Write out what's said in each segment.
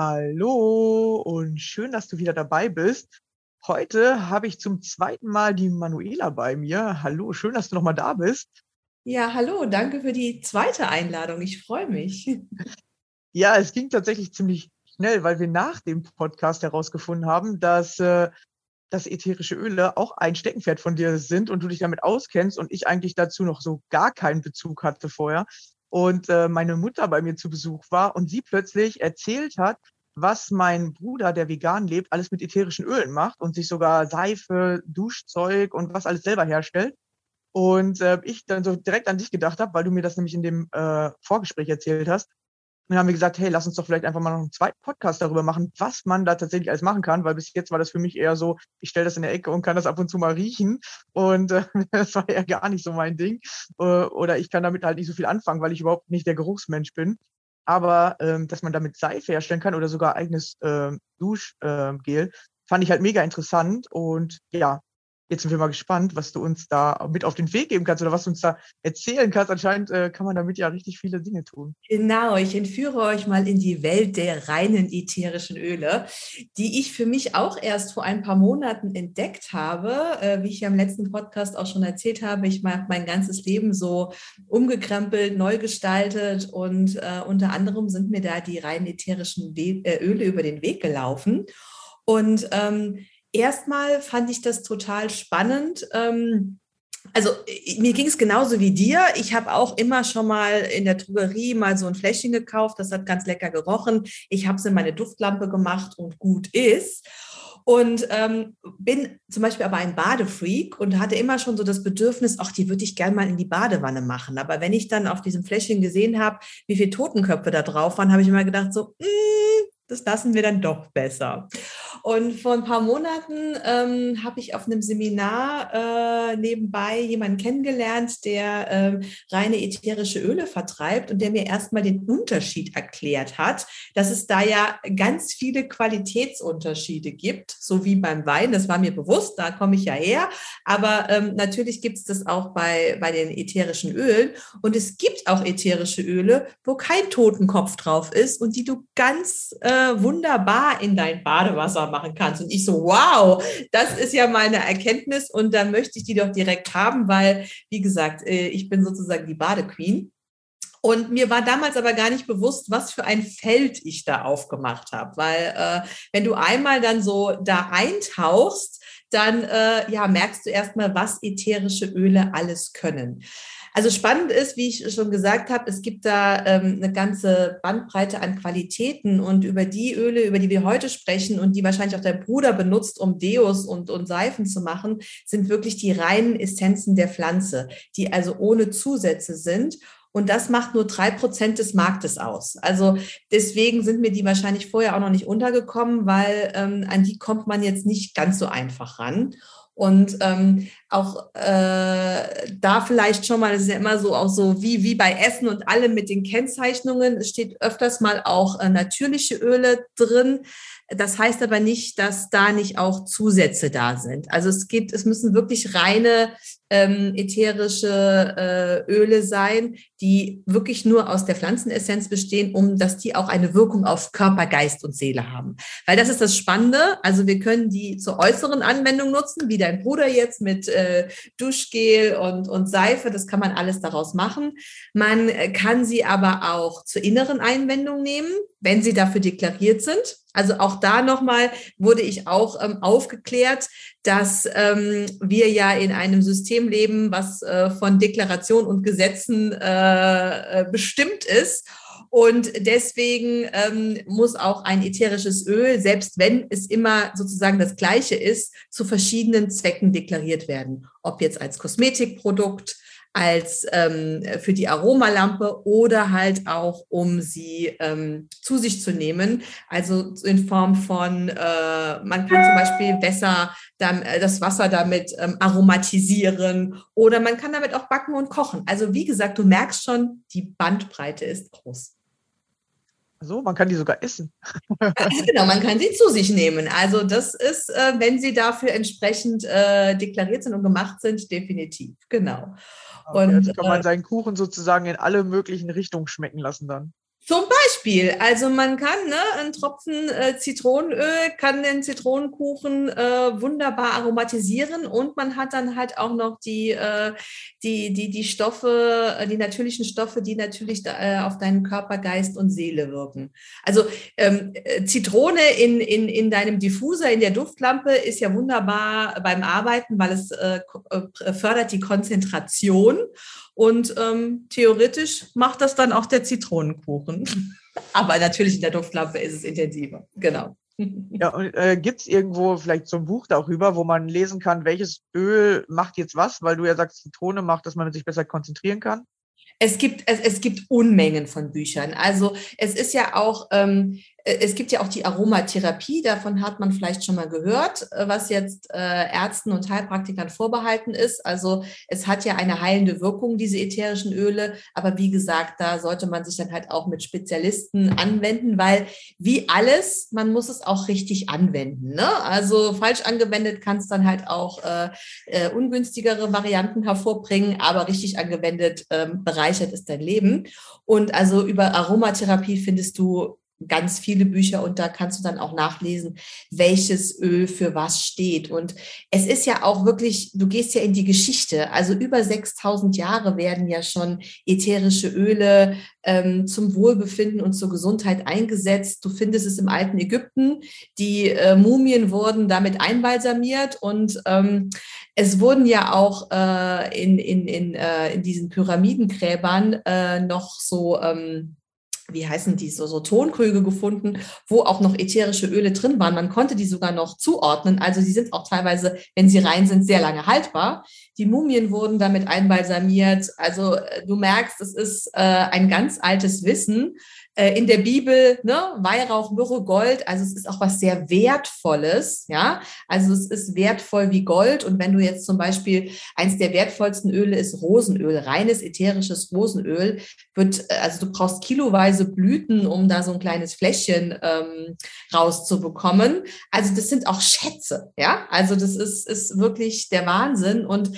Hallo und schön, dass du wieder dabei bist. Heute habe ich zum zweiten Mal die Manuela bei mir. Hallo, schön, dass du nochmal da bist. Ja, hallo, danke für die zweite Einladung. Ich freue mich. Ja, es ging tatsächlich ziemlich schnell, weil wir nach dem Podcast herausgefunden haben, dass, äh, dass ätherische Öle auch ein Steckenpferd von dir sind und du dich damit auskennst und ich eigentlich dazu noch so gar keinen Bezug hatte vorher und äh, meine Mutter bei mir zu Besuch war und sie plötzlich erzählt hat, was mein Bruder, der vegan lebt, alles mit ätherischen Ölen macht und sich sogar Seife, Duschzeug und was alles selber herstellt. Und äh, ich dann so direkt an dich gedacht habe, weil du mir das nämlich in dem äh, Vorgespräch erzählt hast, und dann haben wir gesagt, hey, lass uns doch vielleicht einfach mal noch einen zweiten Podcast darüber machen, was man da tatsächlich alles machen kann, weil bis jetzt war das für mich eher so, ich stelle das in der Ecke und kann das ab und zu mal riechen und äh, das war ja gar nicht so mein Ding. Äh, oder ich kann damit halt nicht so viel anfangen, weil ich überhaupt nicht der Geruchsmensch bin. Aber ähm, dass man damit Seife herstellen kann oder sogar eigenes äh, Duschgel, fand ich halt mega interessant und ja, Jetzt sind wir mal gespannt, was du uns da mit auf den Weg geben kannst oder was du uns da erzählen kannst. Anscheinend äh, kann man damit ja richtig viele Dinge tun. Genau, ich entführe euch mal in die Welt der reinen ätherischen Öle, die ich für mich auch erst vor ein paar Monaten entdeckt habe. Äh, wie ich ja im letzten Podcast auch schon erzählt habe, ich habe mein ganzes Leben so umgekrempelt, neu gestaltet und äh, unter anderem sind mir da die reinen ätherischen We äh, Öle über den Weg gelaufen. Und ähm, erstmal fand ich das total spannend. Ähm, also mir ging es genauso wie dir. Ich habe auch immer schon mal in der Drogerie mal so ein Fläschchen gekauft. Das hat ganz lecker gerochen. Ich habe es in meine Duftlampe gemacht und gut ist. Und ähm, bin zum Beispiel aber ein Badefreak und hatte immer schon so das Bedürfnis, ach, die würde ich gerne mal in die Badewanne machen. Aber wenn ich dann auf diesem Fläschchen gesehen habe, wie viele Totenköpfe da drauf waren, habe ich immer gedacht, so, mm, das lassen wir dann doch besser. Und vor ein paar Monaten ähm, habe ich auf einem Seminar äh, nebenbei jemanden kennengelernt, der äh, reine ätherische Öle vertreibt und der mir erstmal den Unterschied erklärt hat, dass es da ja ganz viele Qualitätsunterschiede gibt, so wie beim Wein. Das war mir bewusst, da komme ich ja her. Aber ähm, natürlich gibt es das auch bei, bei den ätherischen Ölen. Und es gibt auch ätherische Öle, wo kein Totenkopf drauf ist und die du ganz äh, wunderbar in dein Badewasser machen kannst. Und ich so, wow, das ist ja meine Erkenntnis und dann möchte ich die doch direkt haben, weil, wie gesagt, äh, ich bin sozusagen die Badequeen. Und mir war damals aber gar nicht bewusst, was für ein Feld ich da aufgemacht habe, weil äh, wenn du einmal dann so da eintauchst, dann äh, ja merkst du erstmal, was ätherische Öle alles können. Also spannend ist, wie ich schon gesagt habe, es gibt da ähm, eine ganze Bandbreite an Qualitäten und über die Öle, über die wir heute sprechen und die wahrscheinlich auch dein Bruder benutzt, um Deos und, und Seifen zu machen, sind wirklich die reinen Essenzen der Pflanze, die also ohne Zusätze sind und das macht nur drei Prozent des Marktes aus. Also deswegen sind mir die wahrscheinlich vorher auch noch nicht untergekommen, weil ähm, an die kommt man jetzt nicht ganz so einfach ran. Und ähm, auch äh, da vielleicht schon mal, das ist ja immer so auch so wie, wie bei Essen und allem mit den Kennzeichnungen, es steht öfters mal auch äh, natürliche Öle drin. Das heißt aber nicht, dass da nicht auch Zusätze da sind. Also es geht, es müssen wirklich reine ähm, ätherische äh, Öle sein, die wirklich nur aus der Pflanzenessenz bestehen, um dass die auch eine Wirkung auf Körper, Geist und Seele haben. Weil das ist das Spannende. Also wir können die zur äußeren Anwendung nutzen, wie dein Bruder jetzt mit äh, Duschgel und, und Seife. Das kann man alles daraus machen. Man kann sie aber auch zur inneren Einwendung nehmen, wenn sie dafür deklariert sind. Also auch da nochmal wurde ich auch ähm, aufgeklärt, dass ähm, wir ja in einem System leben, was äh, von Deklaration und Gesetzen äh, äh, bestimmt ist. Und deswegen ähm, muss auch ein ätherisches Öl, selbst wenn es immer sozusagen das gleiche ist, zu verschiedenen Zwecken deklariert werden. Ob jetzt als Kosmetikprodukt, als ähm, für die Aromalampe oder halt auch, um sie ähm, zu sich zu nehmen. Also in Form von, äh, man kann zum Beispiel Wässer, äh, das Wasser damit ähm, aromatisieren oder man kann damit auch backen und kochen. Also wie gesagt, du merkst schon, die Bandbreite ist groß. So, man kann die sogar essen. genau, man kann sie zu sich nehmen. Also das ist, äh, wenn sie dafür entsprechend äh, deklariert sind und gemacht sind, definitiv. Genau. Okay, und jetzt kann man äh, seinen Kuchen sozusagen in alle möglichen Richtungen schmecken lassen dann. Zum Beispiel, also man kann ne, einen Tropfen äh, Zitronenöl, kann den Zitronenkuchen äh, wunderbar aromatisieren und man hat dann halt auch noch die, äh, die, die, die Stoffe, äh, die natürlichen Stoffe, die natürlich da, äh, auf deinen Körper, Geist und Seele wirken. Also ähm, äh, Zitrone in, in, in deinem Diffuser, in der Duftlampe ist ja wunderbar beim Arbeiten, weil es fördert die Konzentration und ähm, theoretisch macht das dann auch der Zitronenkuchen. Aber natürlich in der Duftlampe ist es intensiver. Genau. Ja, und äh, gibt es irgendwo vielleicht so ein Buch darüber, wo man lesen kann, welches Öl macht jetzt was, weil du ja sagst, Zitrone macht, dass man sich besser konzentrieren kann? Es gibt, es, es gibt Unmengen von Büchern. Also es ist ja auch, ähm, äh, es gibt ja auch die Aromatherapie, davon hat man vielleicht schon mal gehört, äh, was jetzt äh, Ärzten und Heilpraktikern vorbehalten ist. Also es hat ja eine heilende Wirkung, diese ätherischen Öle, aber wie gesagt, da sollte man sich dann halt auch mit Spezialisten anwenden, weil wie alles, man muss es auch richtig anwenden. Ne? Also falsch angewendet kann es dann halt auch äh, äh, ungünstigere Varianten hervorbringen, aber richtig angewendet ähm, bereichert es dein Leben. Und also über Aromatherapie findest du ganz viele Bücher und da kannst du dann auch nachlesen, welches Öl für was steht. Und es ist ja auch wirklich, du gehst ja in die Geschichte. Also über 6000 Jahre werden ja schon ätherische Öle ähm, zum Wohlbefinden und zur Gesundheit eingesetzt. Du findest es im alten Ägypten. Die äh, Mumien wurden damit einbalsamiert und ähm, es wurden ja auch äh, in, in, in, äh, in diesen Pyramidengräbern äh, noch so ähm, wie heißen die, so, so Tonkrüge gefunden, wo auch noch ätherische Öle drin waren. Man konnte die sogar noch zuordnen. Also sie sind auch teilweise, wenn sie rein sind, sehr lange haltbar. Die Mumien wurden damit einbalsamiert. Also äh, du merkst, es ist äh, ein ganz altes Wissen, in der Bibel, ne, Weihrauch, Myrrhe, Gold, also es ist auch was sehr Wertvolles, ja, also es ist wertvoll wie Gold und wenn du jetzt zum Beispiel, eins der wertvollsten Öle ist Rosenöl, reines ätherisches Rosenöl, wird, äh, also du brauchst kiloweise Blüten, um da so ein kleines Fläschchen ähm, rauszubekommen, also das sind auch Schätze, ja, also das ist, ist wirklich der Wahnsinn und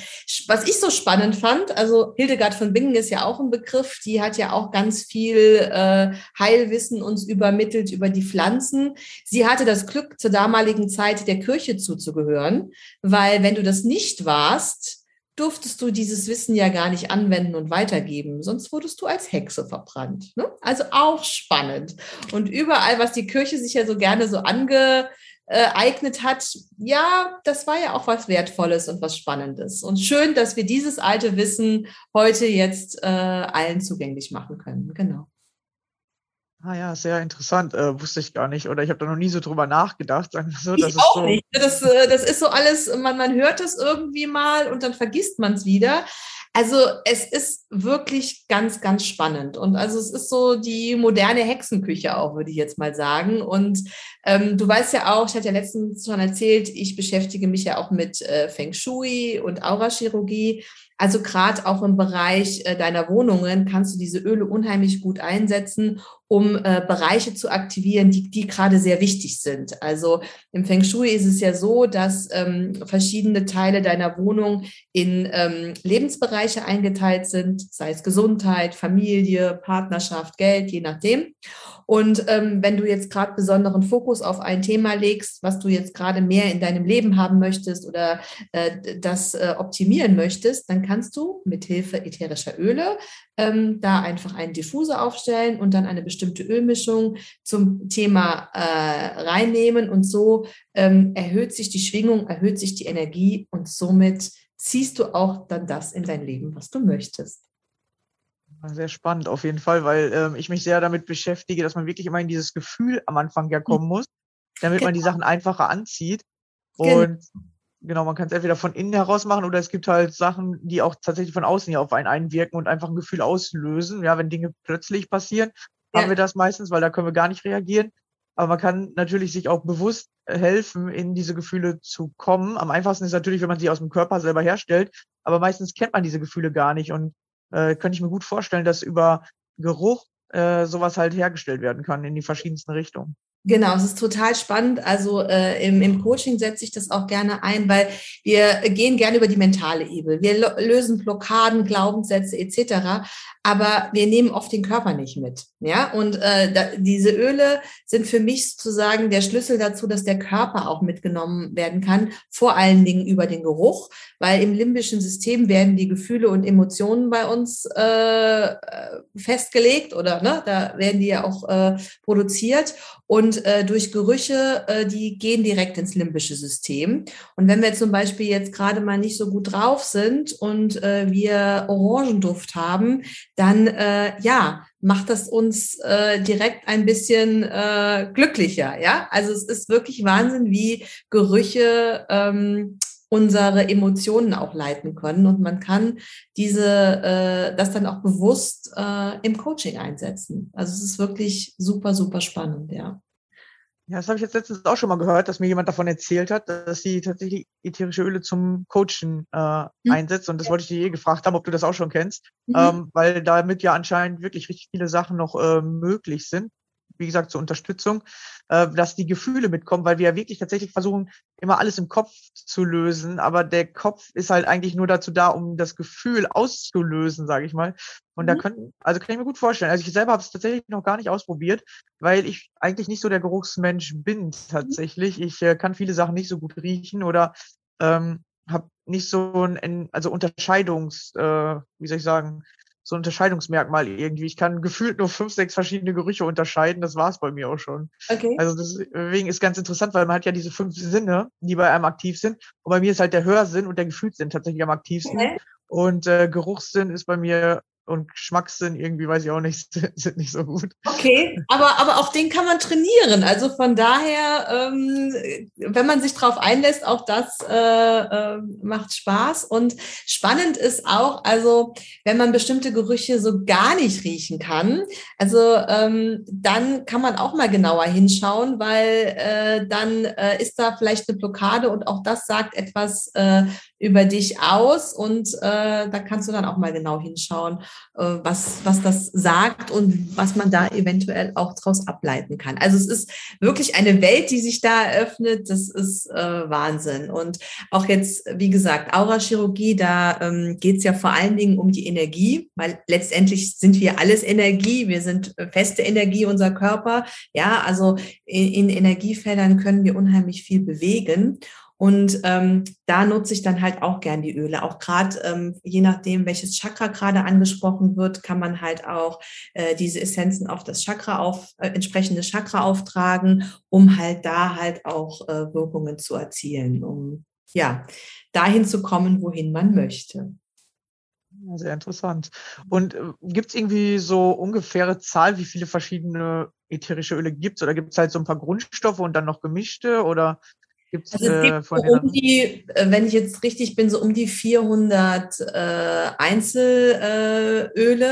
was ich so spannend fand, also Hildegard von Bingen ist ja auch ein Begriff, die hat ja auch ganz viel äh, Heilwissen uns übermittelt über die Pflanzen. Sie hatte das Glück, zur damaligen Zeit der Kirche zuzugehören, weil wenn du das nicht warst, durftest du dieses Wissen ja gar nicht anwenden und weitergeben, sonst wurdest du als Hexe verbrannt. Ne? Also auch spannend. Und überall, was die Kirche sich ja so gerne so ange eignet hat, ja, das war ja auch was Wertvolles und was Spannendes. Und schön, dass wir dieses alte Wissen heute jetzt äh, allen zugänglich machen können. Genau. Ah ja, sehr interessant. Äh, wusste ich gar nicht. Oder ich habe da noch nie so drüber nachgedacht. Sagen so, ich auch so nicht. Das, äh, das ist so alles, man, man hört das irgendwie mal und dann vergisst man es wieder. Also es ist wirklich ganz, ganz spannend. Und also es ist so die moderne Hexenküche auch, würde ich jetzt mal sagen. Und ähm, du weißt ja auch, ich hatte ja letztens schon erzählt, ich beschäftige mich ja auch mit äh, Feng Shui und Aurachirurgie. Also gerade auch im Bereich äh, deiner Wohnungen kannst du diese Öle unheimlich gut einsetzen, um äh, Bereiche zu aktivieren, die, die gerade sehr wichtig sind. Also im Feng Shui ist es ja so, dass ähm, verschiedene Teile deiner Wohnung in ähm, Lebensbereiche eingeteilt sind, sei es Gesundheit, Familie, Partnerschaft, Geld, je nachdem. Und ähm, wenn du jetzt gerade besonderen Fokus auf ein Thema legst, was du jetzt gerade mehr in deinem Leben haben möchtest oder äh, das äh, optimieren möchtest, dann kannst du mit Hilfe ätherischer Öle ähm, da einfach einen Diffuser aufstellen und dann eine bestimmte Ölmischung zum Thema äh, reinnehmen und so ähm, erhöht sich die Schwingung, erhöht sich die Energie und somit ziehst du auch dann das in dein Leben, was du möchtest. Sehr spannend auf jeden Fall, weil ähm, ich mich sehr damit beschäftige, dass man wirklich immer in dieses Gefühl am Anfang ja kommen muss, damit genau. man die genau. Sachen einfacher anzieht. Und genau, genau man kann es entweder von innen heraus machen oder es gibt halt Sachen, die auch tatsächlich von außen ja auf einen einwirken und einfach ein Gefühl auslösen. Ja, wenn Dinge plötzlich passieren, ja. haben wir das meistens, weil da können wir gar nicht reagieren. Aber man kann natürlich sich auch bewusst helfen, in diese Gefühle zu kommen. Am einfachsten ist natürlich, wenn man sie aus dem Körper selber herstellt. Aber meistens kennt man diese Gefühle gar nicht. Und äh, könnte ich mir gut vorstellen, dass über Geruch äh, sowas halt hergestellt werden kann in die verschiedensten Richtungen. Genau, es ist total spannend. Also äh, im, im Coaching setze ich das auch gerne ein, weil wir gehen gerne über die mentale Ebene. Wir lösen Blockaden, Glaubenssätze etc. Aber wir nehmen oft den Körper nicht mit. Ja, und äh, da, diese Öle sind für mich sozusagen der Schlüssel dazu, dass der Körper auch mitgenommen werden kann. Vor allen Dingen über den Geruch, weil im limbischen System werden die Gefühle und Emotionen bei uns äh, festgelegt oder ne, da werden die ja auch äh, produziert. Und äh, durch Gerüche, äh, die gehen direkt ins limbische System. Und wenn wir zum Beispiel jetzt gerade mal nicht so gut drauf sind und äh, wir Orangenduft haben, dann äh, ja, macht das uns äh, direkt ein bisschen äh, glücklicher. Ja, also es ist wirklich Wahnsinn, wie Gerüche ähm, unsere Emotionen auch leiten können. Und man kann diese, äh, das dann auch bewusst äh, im Coaching einsetzen. Also es ist wirklich super, super spannend, ja. Ja, das habe ich jetzt letztens auch schon mal gehört, dass mir jemand davon erzählt hat, dass sie tatsächlich ätherische Öle zum Coachen äh, mhm. einsetzt. Und das wollte ich dir eh gefragt haben, ob du das auch schon kennst, mhm. ähm, weil damit ja anscheinend wirklich richtig viele Sachen noch äh, möglich sind wie gesagt, zur Unterstützung, äh, dass die Gefühle mitkommen, weil wir ja wirklich tatsächlich versuchen, immer alles im Kopf zu lösen. Aber der Kopf ist halt eigentlich nur dazu da, um das Gefühl auszulösen, sage ich mal. Und mhm. da können, also kann ich mir gut vorstellen. Also ich selber habe es tatsächlich noch gar nicht ausprobiert, weil ich eigentlich nicht so der Geruchsmensch bin mhm. tatsächlich. Ich äh, kann viele Sachen nicht so gut riechen oder ähm, habe nicht so ein, also Unterscheidungs, äh, wie soll ich sagen, so ein Unterscheidungsmerkmal irgendwie. Ich kann gefühlt nur fünf, sechs verschiedene Gerüche unterscheiden. Das war es bei mir auch schon. Okay. Also deswegen ist ganz interessant, weil man hat ja diese fünf Sinne, die bei einem aktiv sind. Und bei mir ist halt der Hörsinn und der Gefühlssinn tatsächlich am aktivsten. Okay. Und äh, Geruchssinn ist bei mir und Geschmackssinn irgendwie, weiß ich auch nicht, sind nicht so gut. Okay, aber, aber auch den kann man trainieren. Also von daher, ähm, wenn man sich darauf einlässt, auch das äh, äh, macht Spaß. Und spannend ist auch, also wenn man bestimmte Gerüche so gar nicht riechen kann, also ähm, dann kann man auch mal genauer hinschauen, weil äh, dann äh, ist da vielleicht eine Blockade und auch das sagt etwas äh, über dich aus und äh, da kannst du dann auch mal genau hinschauen, äh, was, was das sagt und was man da eventuell auch daraus ableiten kann. Also es ist wirklich eine Welt, die sich da eröffnet, das ist äh, Wahnsinn. Und auch jetzt, wie gesagt, Aurachirurgie, da ähm, geht es ja vor allen Dingen um die Energie, weil letztendlich sind wir alles Energie, wir sind äh, feste Energie, unser Körper. Ja, also in, in Energiefeldern können wir unheimlich viel bewegen. Und ähm, da nutze ich dann halt auch gern die Öle. Auch gerade ähm, je nachdem, welches Chakra gerade angesprochen wird, kann man halt auch äh, diese Essenzen auf das Chakra auf äh, entsprechende Chakra auftragen, um halt da halt auch äh, Wirkungen zu erzielen, um ja dahin zu kommen, wohin man möchte. Sehr interessant. Und äh, gibt es irgendwie so ungefähre Zahl, wie viele verschiedene ätherische Öle gibt es? Oder gibt es halt so ein paar Grundstoffe und dann noch gemischte? Oder Gibt's, also es gibt äh, um die, äh, wenn ich jetzt richtig bin, so um die 400 äh, Einzelöle,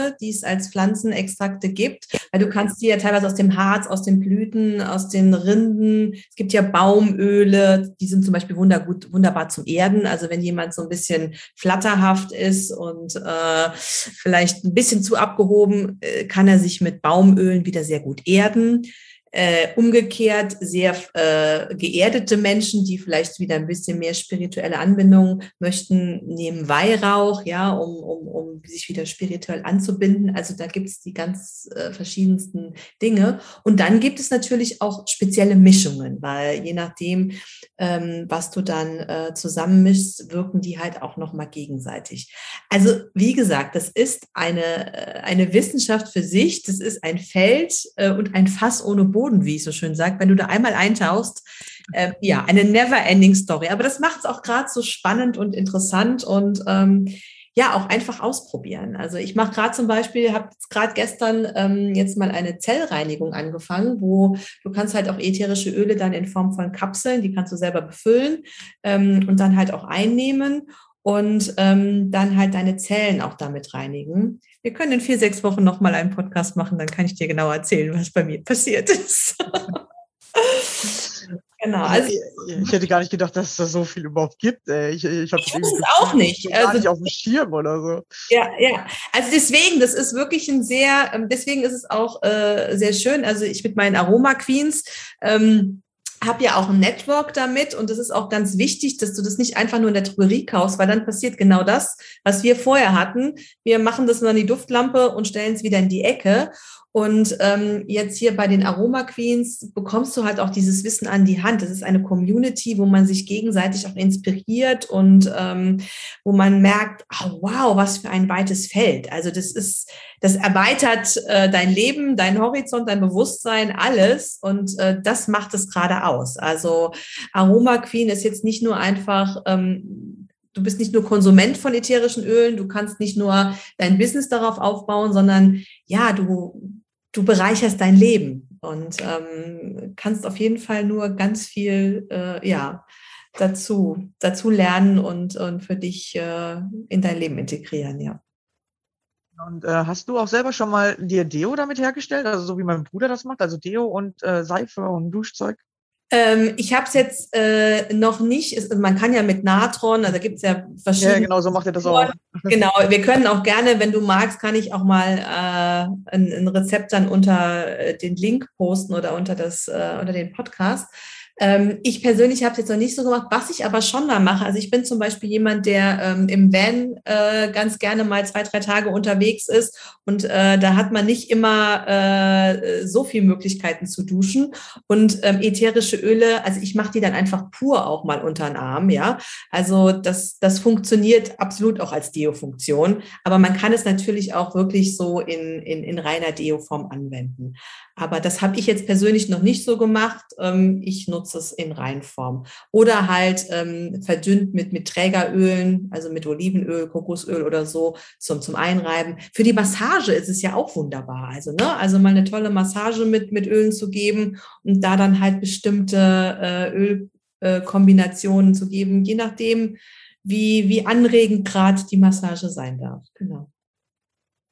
äh, die es als Pflanzenextrakte gibt. Weil du kannst die ja teilweise aus dem Harz, aus den Blüten, aus den Rinden. Es gibt ja Baumöle, die sind zum Beispiel wundergut, wunderbar zum Erden. Also wenn jemand so ein bisschen flatterhaft ist und äh, vielleicht ein bisschen zu abgehoben, äh, kann er sich mit Baumölen wieder sehr gut erden. Äh, umgekehrt sehr äh, geerdete Menschen, die vielleicht wieder ein bisschen mehr spirituelle Anbindung möchten, nehmen Weihrauch, ja, um, um, um sich wieder spirituell anzubinden. Also da gibt es die ganz äh, verschiedensten Dinge. Und dann gibt es natürlich auch spezielle Mischungen, weil je nachdem, ähm, was du dann äh, zusammenmischst, wirken die halt auch nochmal gegenseitig. Also wie gesagt, das ist eine, äh, eine Wissenschaft für sich, das ist ein Feld äh, und ein Fass ohne Boden Boden, wie ich so schön sage, wenn du da einmal eintauchst. Äh, ja, eine never-ending Story. Aber das macht es auch gerade so spannend und interessant und ähm, ja, auch einfach ausprobieren. Also ich mache gerade zum Beispiel, habe gerade gestern ähm, jetzt mal eine Zellreinigung angefangen, wo du kannst halt auch ätherische Öle dann in Form von Kapseln, die kannst du selber befüllen ähm, und dann halt auch einnehmen und ähm, dann halt deine Zellen auch damit reinigen. Wir können in vier, sechs Wochen nochmal einen Podcast machen, dann kann ich dir genau erzählen, was bei mir passiert ist. Genau. Also, ich hätte gar nicht gedacht, dass es da so viel überhaupt gibt. Ich, ich, ich habe es auch nicht. Gar also, nicht auf dem Schirm oder so. Ja, ja. Also deswegen, das ist wirklich ein sehr, ähm, deswegen ist es auch äh, sehr schön. Also ich mit meinen Aroma Queens, ähm, habe ja auch ein Network damit und es ist auch ganz wichtig, dass du das nicht einfach nur in der Drogerie kaufst, weil dann passiert genau das, was wir vorher hatten. Wir machen das nur an die Duftlampe und stellen es wieder in die Ecke. Und ähm, jetzt hier bei den Aroma Queens bekommst du halt auch dieses Wissen an die Hand. Das ist eine Community, wo man sich gegenseitig auch inspiriert und ähm, wo man merkt, oh, wow, was für ein weites Feld. Also das ist, das erweitert äh, dein Leben, dein Horizont, dein Bewusstsein, alles. Und äh, das macht es gerade aus. Also Aroma Queen ist jetzt nicht nur einfach ähm, du bist nicht nur Konsument von ätherischen Ölen, du kannst nicht nur dein Business darauf aufbauen, sondern ja, du, du bereicherst dein Leben und ähm, kannst auf jeden Fall nur ganz viel, äh, ja, dazu, dazu lernen und, und für dich äh, in dein Leben integrieren, ja. Und äh, hast du auch selber schon mal dir Deo damit hergestellt, also so wie mein Bruder das macht, also Deo und äh, Seife und Duschzeug? Ähm, ich habe es jetzt äh, noch nicht. Es, man kann ja mit Natron, also gibt es ja verschiedene. Ja, genau, so macht er das auch. Genau, wir können auch gerne, wenn du magst, kann ich auch mal äh, ein, ein Rezept dann unter äh, den Link posten oder unter das äh, unter den Podcast. Ähm, ich persönlich habe es jetzt noch nicht so gemacht, was ich aber schon mal mache. Also ich bin zum Beispiel jemand, der ähm, im Van äh, ganz gerne mal zwei, drei Tage unterwegs ist und äh, da hat man nicht immer äh, so viele Möglichkeiten zu duschen. Und ähm, ätherische Öle, also ich mache die dann einfach pur auch mal unter den Arm, ja. Also das, das funktioniert absolut auch als Deo-Funktion, aber man kann es natürlich auch wirklich so in, in, in reiner Deo-Form anwenden. Aber das habe ich jetzt persönlich noch nicht so gemacht. Ähm, ich nutze es in Reinform. Oder halt ähm, verdünnt mit, mit Trägerölen, also mit Olivenöl, Kokosöl oder so zum, zum Einreiben. Für die Massage ist es ja auch wunderbar. Also, ne? also mal eine tolle Massage mit, mit Ölen zu geben und da dann halt bestimmte äh, Ölkombinationen äh, zu geben, je nachdem, wie, wie anregend gerade die Massage sein darf. Genau.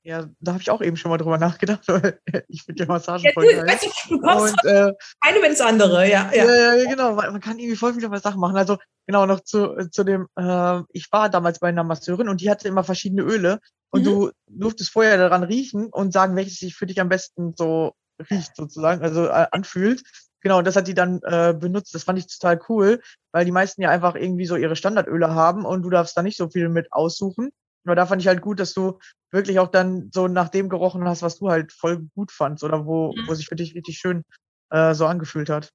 Ja, da habe ich auch eben schon mal drüber nachgedacht, weil ich finde die Massagen ja, voll geil. Du, kommst und, äh, eine ins andere, ja. Ja, ja, ja genau. Man kann irgendwie voll viele Sachen machen. Also genau noch zu, zu dem, äh, ich war damals bei einer Masseurin und die hatte immer verschiedene Öle und mhm. du durftest vorher daran riechen und sagen, welches sich für dich am besten so riecht sozusagen, also äh, anfühlt. Genau, und das hat die dann äh, benutzt. Das fand ich total cool, weil die meisten ja einfach irgendwie so ihre Standardöle haben und du darfst da nicht so viel mit aussuchen. Aber da fand ich halt gut, dass du wirklich auch dann so nach dem gerochen hast, was du halt voll gut fandst oder wo, mhm. wo sich für dich richtig schön äh, so angefühlt hat.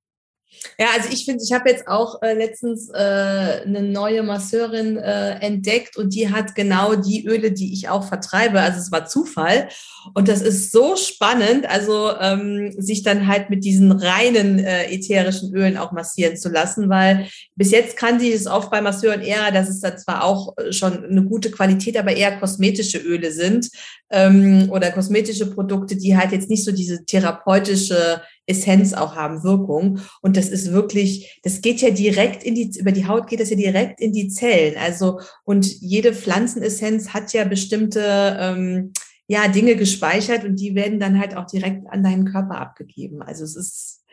Ja, also ich finde, ich habe jetzt auch äh, letztens äh, eine neue Masseurin äh, entdeckt und die hat genau die Öle, die ich auch vertreibe. Also es war Zufall und das ist so spannend, also ähm, sich dann halt mit diesen reinen äh, ätherischen Ölen auch massieren zu lassen, weil bis jetzt kannte ich es oft bei Masseuren eher, dass es da zwar auch äh, schon eine gute Qualität, aber eher kosmetische Öle sind ähm, oder kosmetische Produkte, die halt jetzt nicht so diese therapeutische Essenz auch haben, Wirkung. Und das ist wirklich, das geht ja direkt in die, über die Haut geht das ja direkt in die Zellen. Also, und jede Pflanzenessenz hat ja bestimmte, ähm, ja, Dinge gespeichert und die werden dann halt auch direkt an deinen Körper abgegeben. Also es ist,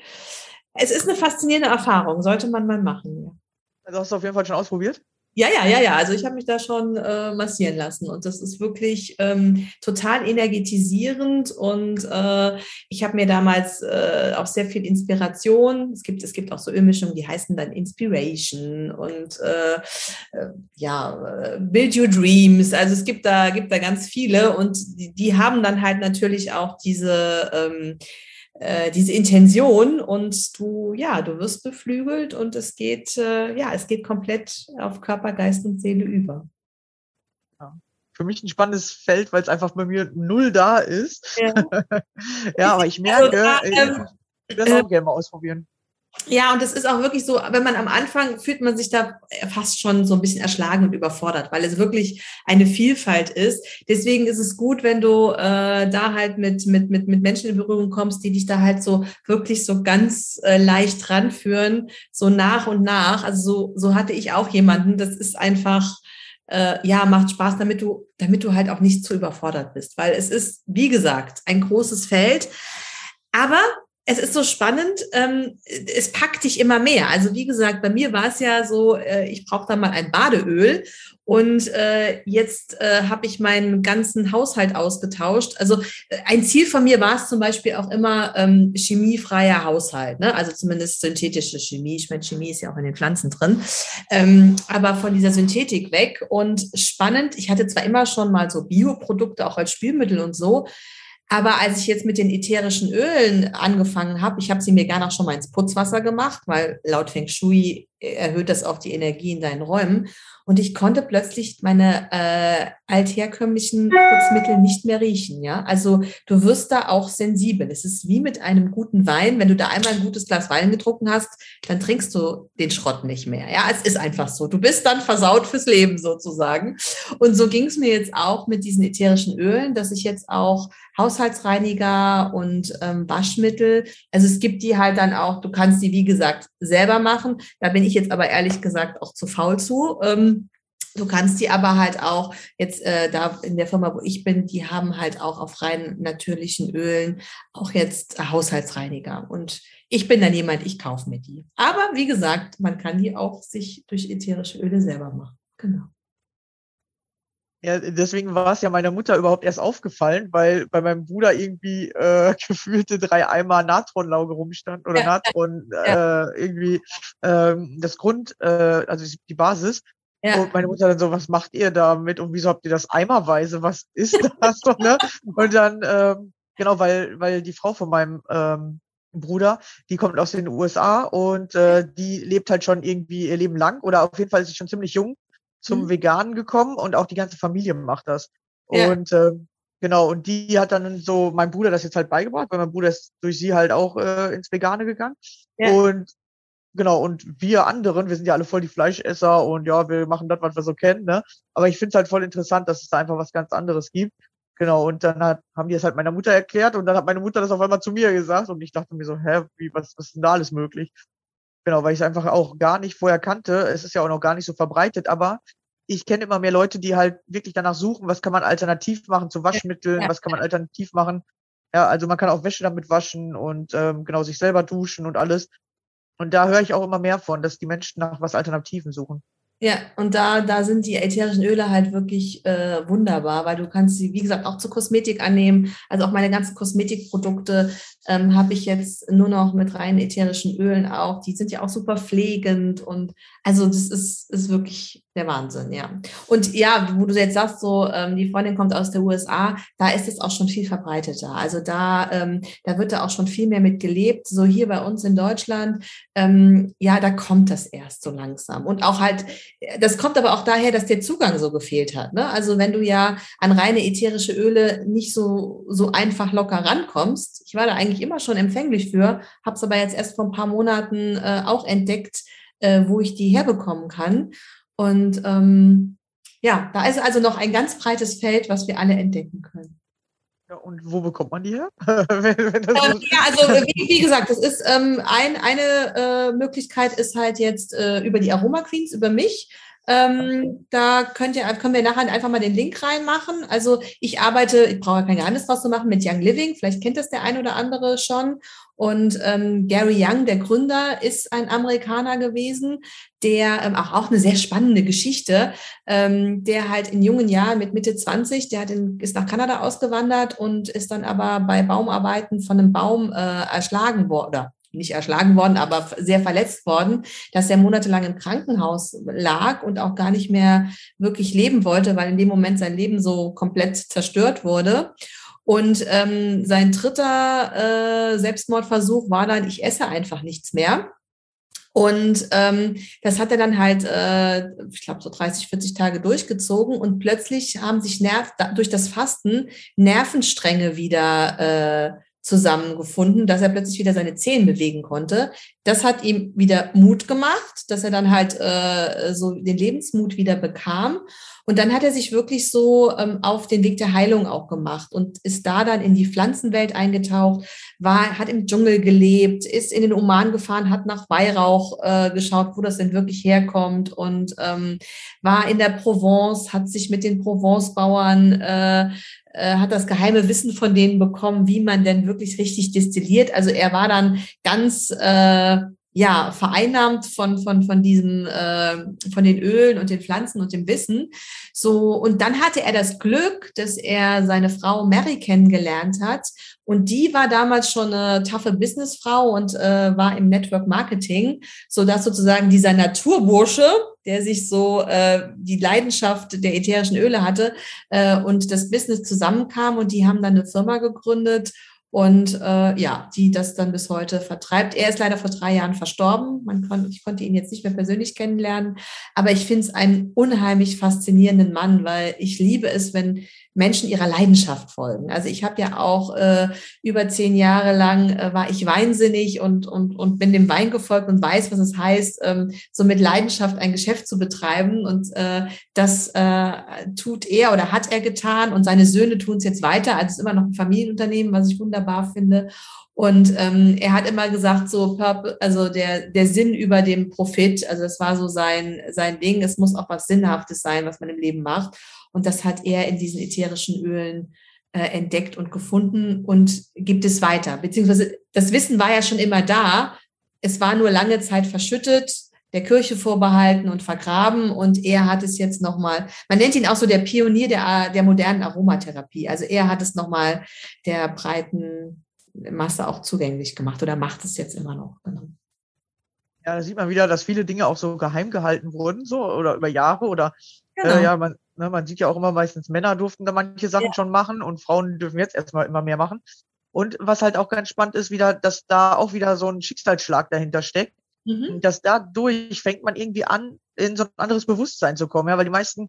es ist eine faszinierende Erfahrung, sollte man mal machen. Also hast du auf jeden Fall schon ausprobiert? Ja, ja, ja, ja. Also ich habe mich da schon äh, massieren lassen und das ist wirklich ähm, total energetisierend und äh, ich habe mir damals äh, auch sehr viel Inspiration. Es gibt, es gibt auch so Ölmischungen, die heißen dann Inspiration und äh, äh, ja, Build Your Dreams. Also es gibt da, gibt da ganz viele und die, die haben dann halt natürlich auch diese ähm, äh, diese Intention und du, ja, du wirst beflügelt und es geht, äh, ja, es geht komplett auf Körper, Geist und Seele über. Ja. Für mich ein spannendes Feld, weil es einfach bei mir null da ist. Ja, ja aber ich merke, also, ich will das auch äh, gerne mal ausprobieren. Ja, und es ist auch wirklich so, wenn man am Anfang fühlt man sich da fast schon so ein bisschen erschlagen und überfordert, weil es wirklich eine Vielfalt ist. Deswegen ist es gut, wenn du äh, da halt mit, mit, mit, mit Menschen in Berührung kommst, die dich da halt so wirklich so ganz äh, leicht ranführen, so nach und nach. Also so, so hatte ich auch jemanden. Das ist einfach, äh, ja, macht Spaß, damit du, damit du halt auch nicht zu überfordert bist, weil es ist, wie gesagt, ein großes Feld. Aber es ist so spannend, ähm, es packt dich immer mehr. Also wie gesagt, bei mir war es ja so, äh, ich brauche da mal ein Badeöl und äh, jetzt äh, habe ich meinen ganzen Haushalt ausgetauscht. Also äh, ein Ziel von mir war es zum Beispiel auch immer ähm, chemiefreier Haushalt, ne? also zumindest synthetische Chemie. Ich meine, Chemie ist ja auch in den Pflanzen drin, ähm, aber von dieser Synthetik weg. Und spannend, ich hatte zwar immer schon mal so Bioprodukte auch als Spielmittel und so, aber als ich jetzt mit den ätherischen Ölen angefangen habe, ich habe sie mir gerne auch schon mal ins Putzwasser gemacht, weil laut Feng Shui erhöht das auch die Energie in deinen Räumen. Und ich konnte plötzlich meine äh, altherkömmlichen Putzmittel nicht mehr riechen. Ja, also du wirst da auch sensibel. Es ist wie mit einem guten Wein. Wenn du da einmal ein gutes Glas Wein getrunken hast, dann trinkst du den Schrott nicht mehr. Ja, es ist einfach so. Du bist dann versaut fürs Leben sozusagen. Und so ging es mir jetzt auch mit diesen ätherischen Ölen, dass ich jetzt auch Haushaltsreiniger und ähm, Waschmittel, also es gibt die halt dann auch, du kannst die, wie gesagt, selber machen. Da bin ich jetzt aber ehrlich gesagt auch zu faul zu. Ähm, Du kannst die aber halt auch jetzt äh, da in der Firma, wo ich bin, die haben halt auch auf rein natürlichen Ölen auch jetzt Haushaltsreiniger. Und ich bin dann jemand, ich kaufe mir die. Aber wie gesagt, man kann die auch sich durch ätherische Öle selber machen. Genau. Ja, deswegen war es ja meiner Mutter überhaupt erst aufgefallen, weil bei meinem Bruder irgendwie äh, gefühlte drei Eimer Natronlauge rumstand oder ja, Natron ja. Äh, irgendwie ähm, das Grund, äh, also die Basis. Ja. Und meine Mutter dann so, was macht ihr damit und wieso habt ihr das eimerweise? Was ist das doch, ne? Und dann, ähm, genau, weil, weil die Frau von meinem ähm, Bruder, die kommt aus den USA und äh, die lebt halt schon irgendwie ihr Leben lang oder auf jeden Fall ist sie schon ziemlich jung zum mhm. Veganen gekommen und auch die ganze Familie macht das. Ja. Und äh, Genau, und die hat dann so mein Bruder das jetzt halt beigebracht, weil mein Bruder ist durch sie halt auch äh, ins Vegane gegangen. Ja. Und genau, und wir anderen, wir sind ja alle voll die Fleischesser und ja, wir machen das, was wir so kennen, ne? Aber ich finde es halt voll interessant, dass es da einfach was ganz anderes gibt. Genau, und dann hat, haben die es halt meiner Mutter erklärt und dann hat meine Mutter das auf einmal zu mir gesagt und ich dachte mir so, hä, wie, was, was ist denn da alles möglich? Genau, weil ich es einfach auch gar nicht vorher kannte. Es ist ja auch noch gar nicht so verbreitet, aber ich kenne immer mehr Leute, die halt wirklich danach suchen, was kann man alternativ machen zu Waschmitteln, was kann man alternativ machen. Ja, also man kann auch Wäsche damit waschen und ähm, genau sich selber duschen und alles. Und da höre ich auch immer mehr von, dass die Menschen nach was Alternativen suchen. Ja, und da, da sind die ätherischen Öle halt wirklich äh, wunderbar, weil du kannst sie, wie gesagt, auch zur Kosmetik annehmen. Also auch meine ganzen Kosmetikprodukte ähm, habe ich jetzt nur noch mit reinen ätherischen Ölen auch. Die sind ja auch super pflegend und also das ist, ist wirklich der Wahnsinn, ja. Und ja, wo du jetzt sagst, so ähm, die Freundin kommt aus der USA, da ist es auch schon viel verbreiteter. Also da, ähm, da wird da auch schon viel mehr mit gelebt. So hier bei uns in Deutschland, ähm, ja, da kommt das erst so langsam. Und auch halt, das kommt aber auch daher, dass der Zugang so gefehlt hat. Ne? Also wenn du ja an reine ätherische Öle nicht so, so einfach locker rankommst, ich war da eigentlich immer schon empfänglich für, habe es aber jetzt erst vor ein paar Monaten äh, auch entdeckt, äh, wo ich die herbekommen kann. Und ähm, ja, da ist also noch ein ganz breites Feld, was wir alle entdecken können. Ja, und wo bekommt man die her? wenn, wenn ähm, ja, also wie, wie, gesagt, das ist ähm, ein, eine äh, Möglichkeit ist halt jetzt äh, über die Aroma Queens, über mich. Ähm, da könnt ihr, können wir nachher einfach mal den Link reinmachen. Also ich arbeite, ich brauche kein Geheimnis draus zu machen, mit Young Living. Vielleicht kennt das der ein oder andere schon. Und ähm, Gary Young, der Gründer, ist ein Amerikaner gewesen, der ähm, auch, auch eine sehr spannende Geschichte, ähm, der halt in jungen Jahren mit Mitte 20, der hat in, ist nach Kanada ausgewandert und ist dann aber bei Baumarbeiten von einem Baum äh, erschlagen worden nicht erschlagen worden, aber sehr verletzt worden, dass er monatelang im Krankenhaus lag und auch gar nicht mehr wirklich leben wollte, weil in dem Moment sein Leben so komplett zerstört wurde. Und ähm, sein dritter äh, Selbstmordversuch war dann, ich esse einfach nichts mehr. Und ähm, das hat er dann halt, äh, ich glaube, so 30, 40 Tage durchgezogen und plötzlich haben sich Nerv durch das Fasten Nervenstränge wieder äh, zusammengefunden, dass er plötzlich wieder seine Zehen bewegen konnte. Das hat ihm wieder Mut gemacht, dass er dann halt äh, so den Lebensmut wieder bekam. Und dann hat er sich wirklich so ähm, auf den Weg der Heilung auch gemacht und ist da dann in die Pflanzenwelt eingetaucht, war, hat im Dschungel gelebt, ist in den Oman gefahren, hat nach Weihrauch äh, geschaut, wo das denn wirklich herkommt und ähm, war in der Provence, hat sich mit den Provence-Bauern äh, äh, hat das geheime Wissen von denen bekommen, wie man denn wirklich richtig destilliert. Also er war dann ganz äh, ja vereinnahmt von von von diesem äh, von den Ölen und den Pflanzen und dem Wissen. So und dann hatte er das Glück, dass er seine Frau Mary kennengelernt hat und die war damals schon eine taffe Businessfrau und äh, war im Network Marketing, so dass sozusagen dieser Naturbursche der sich so äh, die Leidenschaft der ätherischen Öle hatte äh, und das Business zusammenkam und die haben dann eine Firma gegründet und äh, ja, die das dann bis heute vertreibt. Er ist leider vor drei Jahren verstorben. Man kon ich konnte ihn jetzt nicht mehr persönlich kennenlernen, aber ich finde es einen unheimlich faszinierenden Mann, weil ich liebe es, wenn Menschen ihrer Leidenschaft folgen. Also ich habe ja auch äh, über zehn Jahre lang äh, war ich weinsinnig und, und, und bin dem Wein gefolgt und weiß, was es heißt, ähm, so mit Leidenschaft ein Geschäft zu betreiben. Und äh, das äh, tut er oder hat er getan und seine Söhne tun es jetzt weiter. Also es ist immer noch ein Familienunternehmen, was ich wunderbar finde. Und ähm, er hat immer gesagt, so, also der, der Sinn über dem Profit, also das war so sein, sein Ding, es muss auch was Sinnhaftes sein, was man im Leben macht. Und das hat er in diesen ätherischen Ölen äh, entdeckt und gefunden und gibt es weiter. Beziehungsweise das Wissen war ja schon immer da. Es war nur lange Zeit verschüttet, der Kirche vorbehalten und vergraben. Und er hat es jetzt nochmal, man nennt ihn auch so der Pionier der, der modernen Aromatherapie. Also er hat es nochmal der breiten Masse auch zugänglich gemacht oder macht es jetzt immer noch. Genau. Ja, da sieht man wieder, dass viele Dinge auch so geheim gehalten wurden, so oder über Jahre oder äh, genau. äh, ja, man, ne, man sieht ja auch immer meistens Männer durften da manche Sachen ja. schon machen und Frauen dürfen jetzt erstmal immer mehr machen. Und was halt auch ganz spannend ist, wieder, dass da auch wieder so ein Schicksalsschlag dahinter steckt. Mhm. Dass dadurch fängt man irgendwie an, in so ein anderes Bewusstsein zu kommen, ja, weil die meisten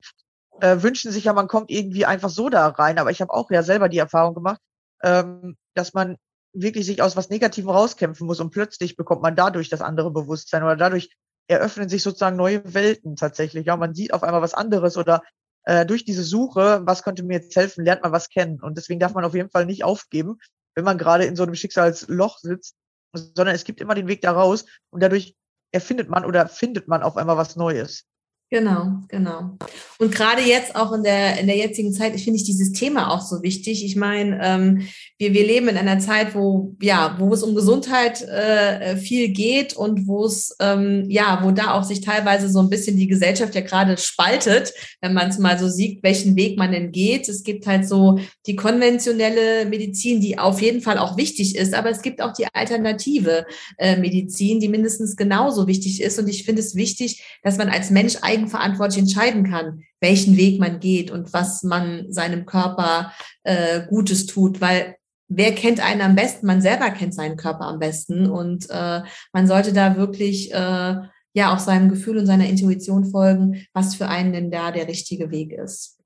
äh, wünschen sich ja, man kommt irgendwie einfach so da rein. Aber ich habe auch ja selber die Erfahrung gemacht, ähm, dass man wirklich sich aus was Negativem rauskämpfen muss und plötzlich bekommt man dadurch das andere Bewusstsein oder dadurch eröffnen sich sozusagen neue Welten tatsächlich. Ja, man sieht auf einmal was anderes oder äh, durch diese Suche, was könnte mir jetzt helfen, lernt man was kennen. Und deswegen darf man auf jeden Fall nicht aufgeben, wenn man gerade in so einem Schicksalsloch sitzt, sondern es gibt immer den Weg da raus und dadurch erfindet man oder findet man auf einmal was Neues. Genau, genau. Und gerade jetzt auch in der, in der jetzigen Zeit finde ich dieses Thema auch so wichtig. Ich meine, ähm, wir, wir leben in einer Zeit, wo, ja, wo es um Gesundheit äh, viel geht und wo es, ähm, ja, wo da auch sich teilweise so ein bisschen die Gesellschaft ja gerade spaltet, wenn man es mal so sieht, welchen Weg man denn geht. Es gibt halt so die konventionelle Medizin, die auf jeden Fall auch wichtig ist, aber es gibt auch die alternative äh, Medizin, die mindestens genauso wichtig ist. Und ich finde es wichtig, dass man als Mensch eigentlich eigenverantwortlich entscheiden kann, welchen Weg man geht und was man seinem Körper äh, Gutes tut, weil wer kennt einen am besten? Man selber kennt seinen Körper am besten und äh, man sollte da wirklich äh, ja auch seinem Gefühl und seiner Intuition folgen, was für einen denn da der richtige Weg ist.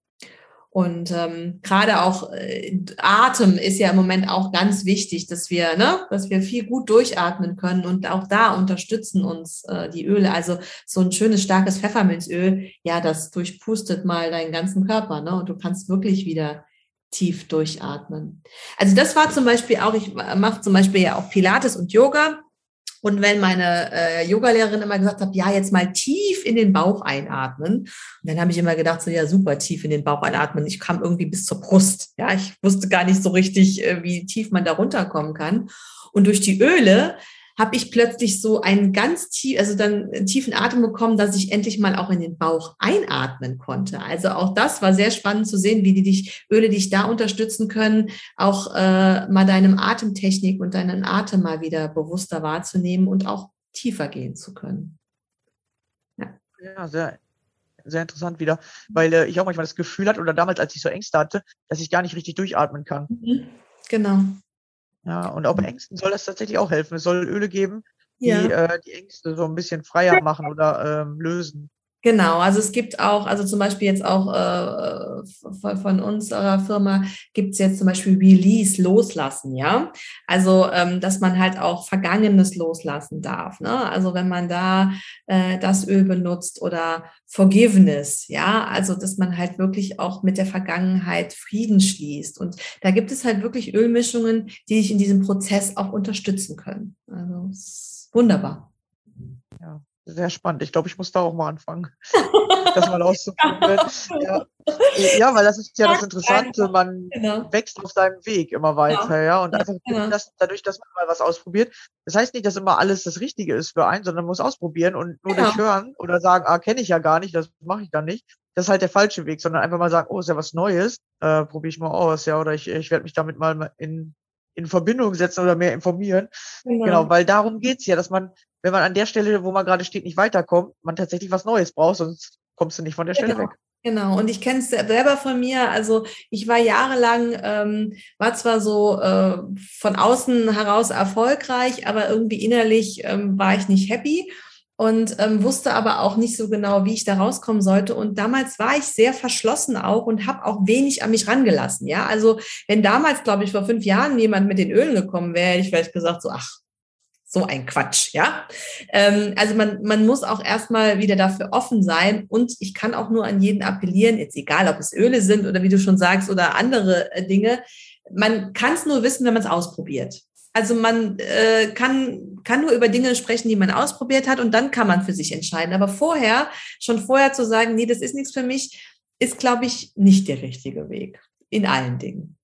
Und ähm, gerade auch äh, Atem ist ja im Moment auch ganz wichtig, dass wir, ne, dass wir viel gut durchatmen können und auch da unterstützen uns äh, die Öle. Also so ein schönes starkes Pfefferminzöl, ja, das durchpustet mal deinen ganzen Körper, ne, und du kannst wirklich wieder tief durchatmen. Also das war zum Beispiel auch, ich mache zum Beispiel ja auch Pilates und Yoga und wenn meine äh, Yogalehrerin immer gesagt hat, ja, jetzt mal tief in den Bauch einatmen, und dann habe ich immer gedacht, so ja, super tief in den Bauch einatmen. Ich kam irgendwie bis zur Brust. Ja, ich wusste gar nicht so richtig, äh, wie tief man da runterkommen kann. Und durch die Öle habe ich plötzlich so einen ganz tief, also dann einen tiefen Atem bekommen, dass ich endlich mal auch in den Bauch einatmen konnte. Also auch das war sehr spannend zu sehen, wie die dich, Öle dich da unterstützen können, auch äh, mal deinem Atemtechnik und deinen Atem mal wieder bewusster wahrzunehmen und auch tiefer gehen zu können. Ja, ja sehr, sehr interessant wieder, weil äh, ich auch manchmal das Gefühl hatte, oder damals, als ich so Ängste hatte, dass ich gar nicht richtig durchatmen kann. Mhm. Genau. Ja, und auch bei Ängsten soll das tatsächlich auch helfen. Es soll Öle geben, die ja. äh, die Ängste so ein bisschen freier machen oder ähm, lösen. Genau, also es gibt auch, also zum Beispiel jetzt auch äh, von, von unserer Firma gibt es jetzt zum Beispiel Release, loslassen, ja. Also, ähm, dass man halt auch Vergangenes loslassen darf. Ne? Also wenn man da äh, das Öl benutzt oder Forgiveness, ja, also dass man halt wirklich auch mit der Vergangenheit Frieden schließt. Und da gibt es halt wirklich Ölmischungen, die dich in diesem Prozess auch unterstützen können. Also wunderbar sehr spannend. Ich glaube, ich muss da auch mal anfangen, das mal auszuprobieren. Ja. ja, weil das ist ja das Interessante. Man genau. wächst auf seinem Weg immer weiter, ja. ja? Und einfach genau. das, dadurch, dass man mal was ausprobiert. Das heißt nicht, dass immer alles das Richtige ist für einen, sondern man muss ausprobieren und nur genau. durch hören oder sagen, ah, kenne ich ja gar nicht, das mache ich dann nicht. Das ist halt der falsche Weg, sondern einfach mal sagen, oh, ist ja was Neues, äh, probiere ich mal aus, ja, oder ich, ich werde mich damit mal in in Verbindung setzen oder mehr informieren. Genau, genau weil darum geht's ja, dass man wenn man an der Stelle, wo man gerade steht, nicht weiterkommt, man tatsächlich was Neues braucht, sonst kommst du nicht von der Stelle genau. weg. Genau, und ich kenne es selber von mir. Also ich war jahrelang, ähm, war zwar so äh, von außen heraus erfolgreich, aber irgendwie innerlich ähm, war ich nicht happy und ähm, wusste aber auch nicht so genau, wie ich da rauskommen sollte. Und damals war ich sehr verschlossen auch und habe auch wenig an mich rangelassen. Ja, also wenn damals, glaube ich, vor fünf Jahren jemand mit den Ölen gekommen wäre, hätte ich vielleicht gesagt, so ach, so ein Quatsch, ja. Ähm, also man, man muss auch erstmal wieder dafür offen sein und ich kann auch nur an jeden appellieren, jetzt egal, ob es Öle sind oder wie du schon sagst oder andere äh, Dinge, man kann es nur wissen, wenn man es ausprobiert. Also man äh, kann, kann nur über Dinge sprechen, die man ausprobiert hat und dann kann man für sich entscheiden. Aber vorher, schon vorher zu sagen, nee, das ist nichts für mich, ist, glaube ich, nicht der richtige Weg in allen Dingen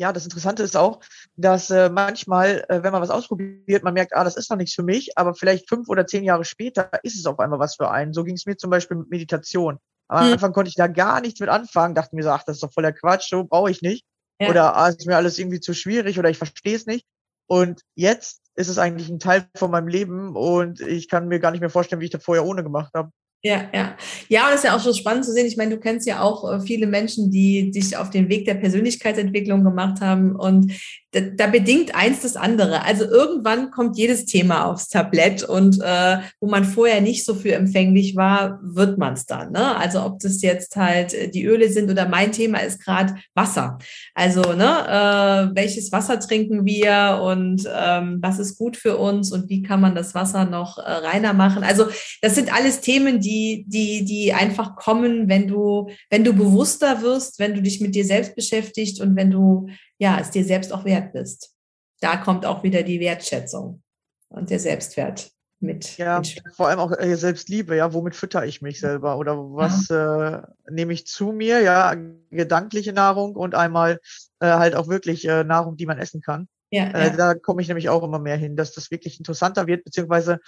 ja, das Interessante ist auch, dass äh, manchmal, äh, wenn man was ausprobiert, man merkt, ah, das ist noch nichts für mich, aber vielleicht fünf oder zehn Jahre später ist es auf einmal was für einen. So ging es mir zum Beispiel mit Meditation. Am hm. Anfang konnte ich da gar nichts mit anfangen, dachte mir so, ach, das ist doch voller Quatsch, so brauche ich nicht. Ja. Oder ah, ist mir alles irgendwie zu schwierig oder ich verstehe es nicht. Und jetzt ist es eigentlich ein Teil von meinem Leben und ich kann mir gar nicht mehr vorstellen, wie ich das vorher ohne gemacht habe. Ja, ja. Ja, und es ist ja auch so spannend zu sehen. Ich meine, du kennst ja auch äh, viele Menschen, die dich auf den Weg der Persönlichkeitsentwicklung gemacht haben. Und da, da, bedingt eins das andere. Also irgendwann kommt jedes Thema aufs Tablett und äh, wo man vorher nicht so für empfänglich war, wird man es dann. Ne? Also ob das jetzt halt äh, die Öle sind oder mein Thema ist gerade Wasser. Also ne, äh, welches Wasser trinken wir und ähm, was ist gut für uns und wie kann man das Wasser noch äh, reiner machen? Also das sind alles Themen, die die die einfach kommen, wenn du wenn du bewusster wirst, wenn du dich mit dir selbst beschäftigst und wenn du ja, es dir selbst auch wert bist. Da kommt auch wieder die Wertschätzung und der Selbstwert mit. Ja, vor allem auch äh, Selbstliebe, ja, womit fütter ich mich selber oder was äh, nehme ich zu mir, ja, gedankliche Nahrung und einmal äh, halt auch wirklich äh, Nahrung, die man essen kann. Ja, äh, ja. Da komme ich nämlich auch immer mehr hin, dass das wirklich interessanter wird, beziehungsweise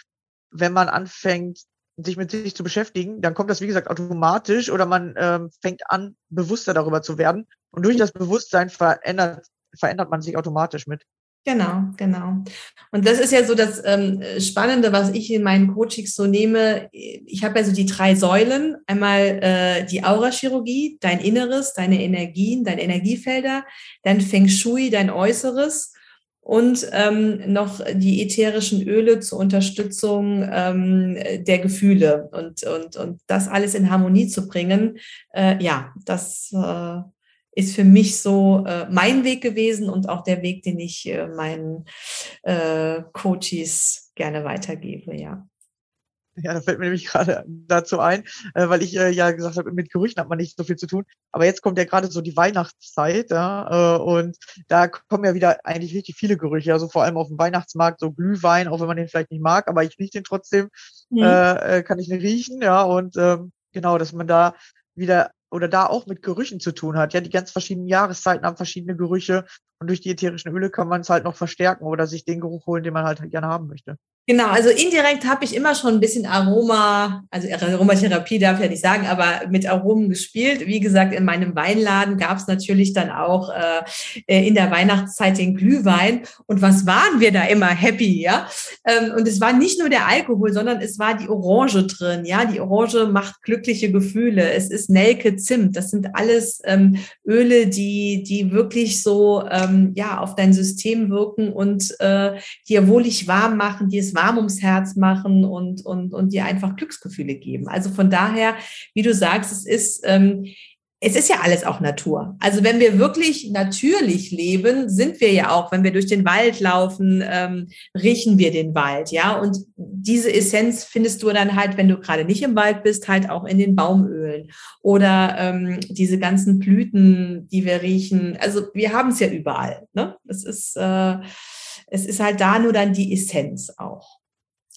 wenn man anfängt, sich mit sich zu beschäftigen, dann kommt das, wie gesagt, automatisch oder man ähm, fängt an, bewusster darüber zu werden. Und durch das Bewusstsein verändert, verändert man sich automatisch mit. Genau, genau. Und das ist ja so das ähm, Spannende, was ich in meinen Coachings so nehme. Ich habe ja so die drei Säulen. Einmal äh, die Aurachirurgie, dein Inneres, deine Energien, deine Energiefelder. Dann Feng Shui, dein Äußeres und ähm, noch die ätherischen Öle zur Unterstützung ähm, der Gefühle und, und, und das alles in Harmonie zu bringen, äh, ja, das äh, ist für mich so äh, mein Weg gewesen und auch der Weg, den ich äh, meinen äh, Coaches gerne weitergebe, ja. Ja, da fällt mir nämlich gerade dazu ein, äh, weil ich äh, ja gesagt habe, mit Gerüchen hat man nicht so viel zu tun. Aber jetzt kommt ja gerade so die Weihnachtszeit, ja, äh, und da kommen ja wieder eigentlich richtig viele Gerüche, also vor allem auf dem Weihnachtsmarkt, so Glühwein, auch wenn man den vielleicht nicht mag, aber ich rieche den trotzdem, mhm. äh, äh kann ich den riechen, ja, und ähm, genau, dass man da wieder oder da auch mit Gerüchen zu tun hat. Ja, die ganz verschiedenen Jahreszeiten haben verschiedene Gerüche und durch die ätherischen Öle kann man es halt noch verstärken oder sich den Geruch holen, den man halt gerne haben möchte. Genau, also indirekt habe ich immer schon ein bisschen Aroma, also Aromatherapie darf ich ja nicht sagen, aber mit Aromen gespielt. Wie gesagt, in meinem Weinladen gab es natürlich dann auch äh, äh, in der Weihnachtszeit den Glühwein. Und was waren wir da immer happy, ja? Ähm, und es war nicht nur der Alkohol, sondern es war die Orange drin, ja? Die Orange macht glückliche Gefühle. Es ist Nelke, Zimt. Das sind alles ähm, Öle, die, die wirklich so, ähm, ja, auf dein System wirken und äh, dir wohlig warm machen, die es warm ums Herz machen und, und, und dir einfach Glücksgefühle geben. Also von daher, wie du sagst, es ist, ähm, es ist ja alles auch Natur. Also wenn wir wirklich natürlich leben, sind wir ja auch, wenn wir durch den Wald laufen, ähm, riechen wir den Wald, ja. Und diese Essenz findest du dann halt, wenn du gerade nicht im Wald bist, halt auch in den Baumölen oder ähm, diese ganzen Blüten, die wir riechen. Also wir haben es ja überall. Ne? Es ist äh, es ist halt da nur dann die Essenz auch.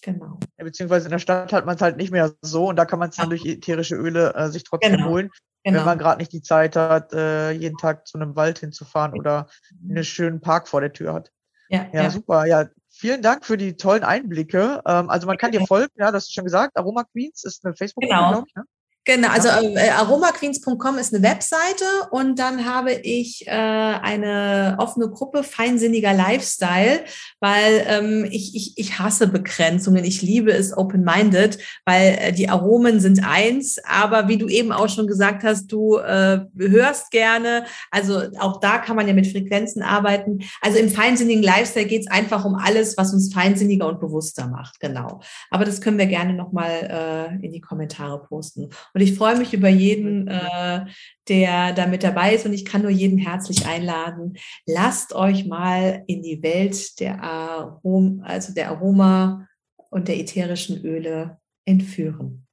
Genau. Ja, beziehungsweise in der Stadt hat man es halt nicht mehr so und da kann man es dann durch ätherische Öle äh, sich trotzdem genau. holen, genau. wenn man gerade nicht die Zeit hat, äh, jeden Tag zu einem Wald hinzufahren oder einen schönen Park vor der Tür hat. Ja, ja, ja. super. Ja, vielen Dank für die tollen Einblicke. Ähm, also man kann dir folgen, ja, das ist schon gesagt. Aroma Queens ist eine Facebook-Gruppe, genau. glaube ich. Ne? Genau, also äh, aromaqueens.com ist eine Webseite und dann habe ich äh, eine offene Gruppe feinsinniger Lifestyle, weil ähm, ich, ich, ich hasse Begrenzungen. Ich liebe es open-minded, weil äh, die Aromen sind eins, aber wie du eben auch schon gesagt hast, du äh, hörst gerne. Also auch da kann man ja mit Frequenzen arbeiten. Also im feinsinnigen Lifestyle geht es einfach um alles, was uns feinsinniger und bewusster macht. Genau. Aber das können wir gerne nochmal äh, in die Kommentare posten. Und ich freue mich über jeden, äh, der da mit dabei ist. Und ich kann nur jeden herzlich einladen. Lasst euch mal in die Welt der Arom, also der Aroma und der ätherischen Öle entführen.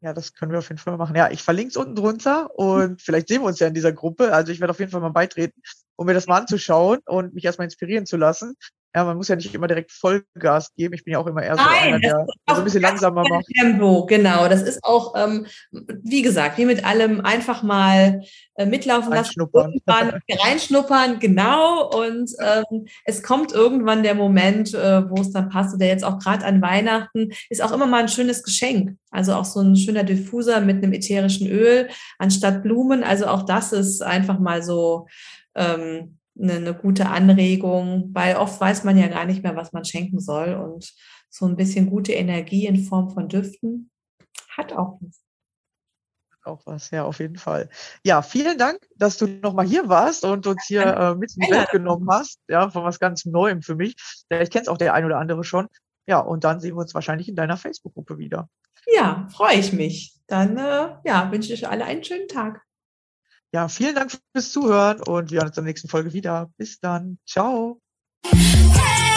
Ja, das können wir auf jeden Fall machen. Ja, ich verlinke es unten drunter und vielleicht sehen wir uns ja in dieser Gruppe. Also ich werde auf jeden Fall mal beitreten, um mir das mal anzuschauen und mich erstmal inspirieren zu lassen ja, man muss ja nicht immer direkt Vollgas geben. Ich bin ja auch immer eher so Nein, einer, der, der so ein bisschen langsamer macht. Tempo, genau. Das ist auch, ähm, wie gesagt, wie mit allem einfach mal äh, mitlaufen lassen, irgendwann reinschnuppern, genau. Und ähm, es kommt irgendwann der Moment, äh, wo es dann passt. Oder jetzt auch gerade an Weihnachten ist auch immer mal ein schönes Geschenk. Also auch so ein schöner Diffuser mit einem ätherischen Öl anstatt Blumen. Also auch das ist einfach mal so. Ähm, eine, eine gute Anregung, weil oft weiß man ja gar nicht mehr, was man schenken soll. Und so ein bisschen gute Energie in Form von Düften hat auch was. auch was, ja, auf jeden Fall. Ja, vielen Dank, dass du nochmal hier warst und uns hier äh, mit in die Welt genommen hast. Ja, von was ganz Neuem für mich. Ich kenne es auch der ein oder andere schon. Ja, und dann sehen wir uns wahrscheinlich in deiner Facebook-Gruppe wieder. Ja, freue ich mich. Dann äh, ja, wünsche ich euch alle einen schönen Tag. Ja, vielen Dank fürs Zuhören und wir hören uns in der nächsten Folge wieder. Bis dann. Ciao. Hey!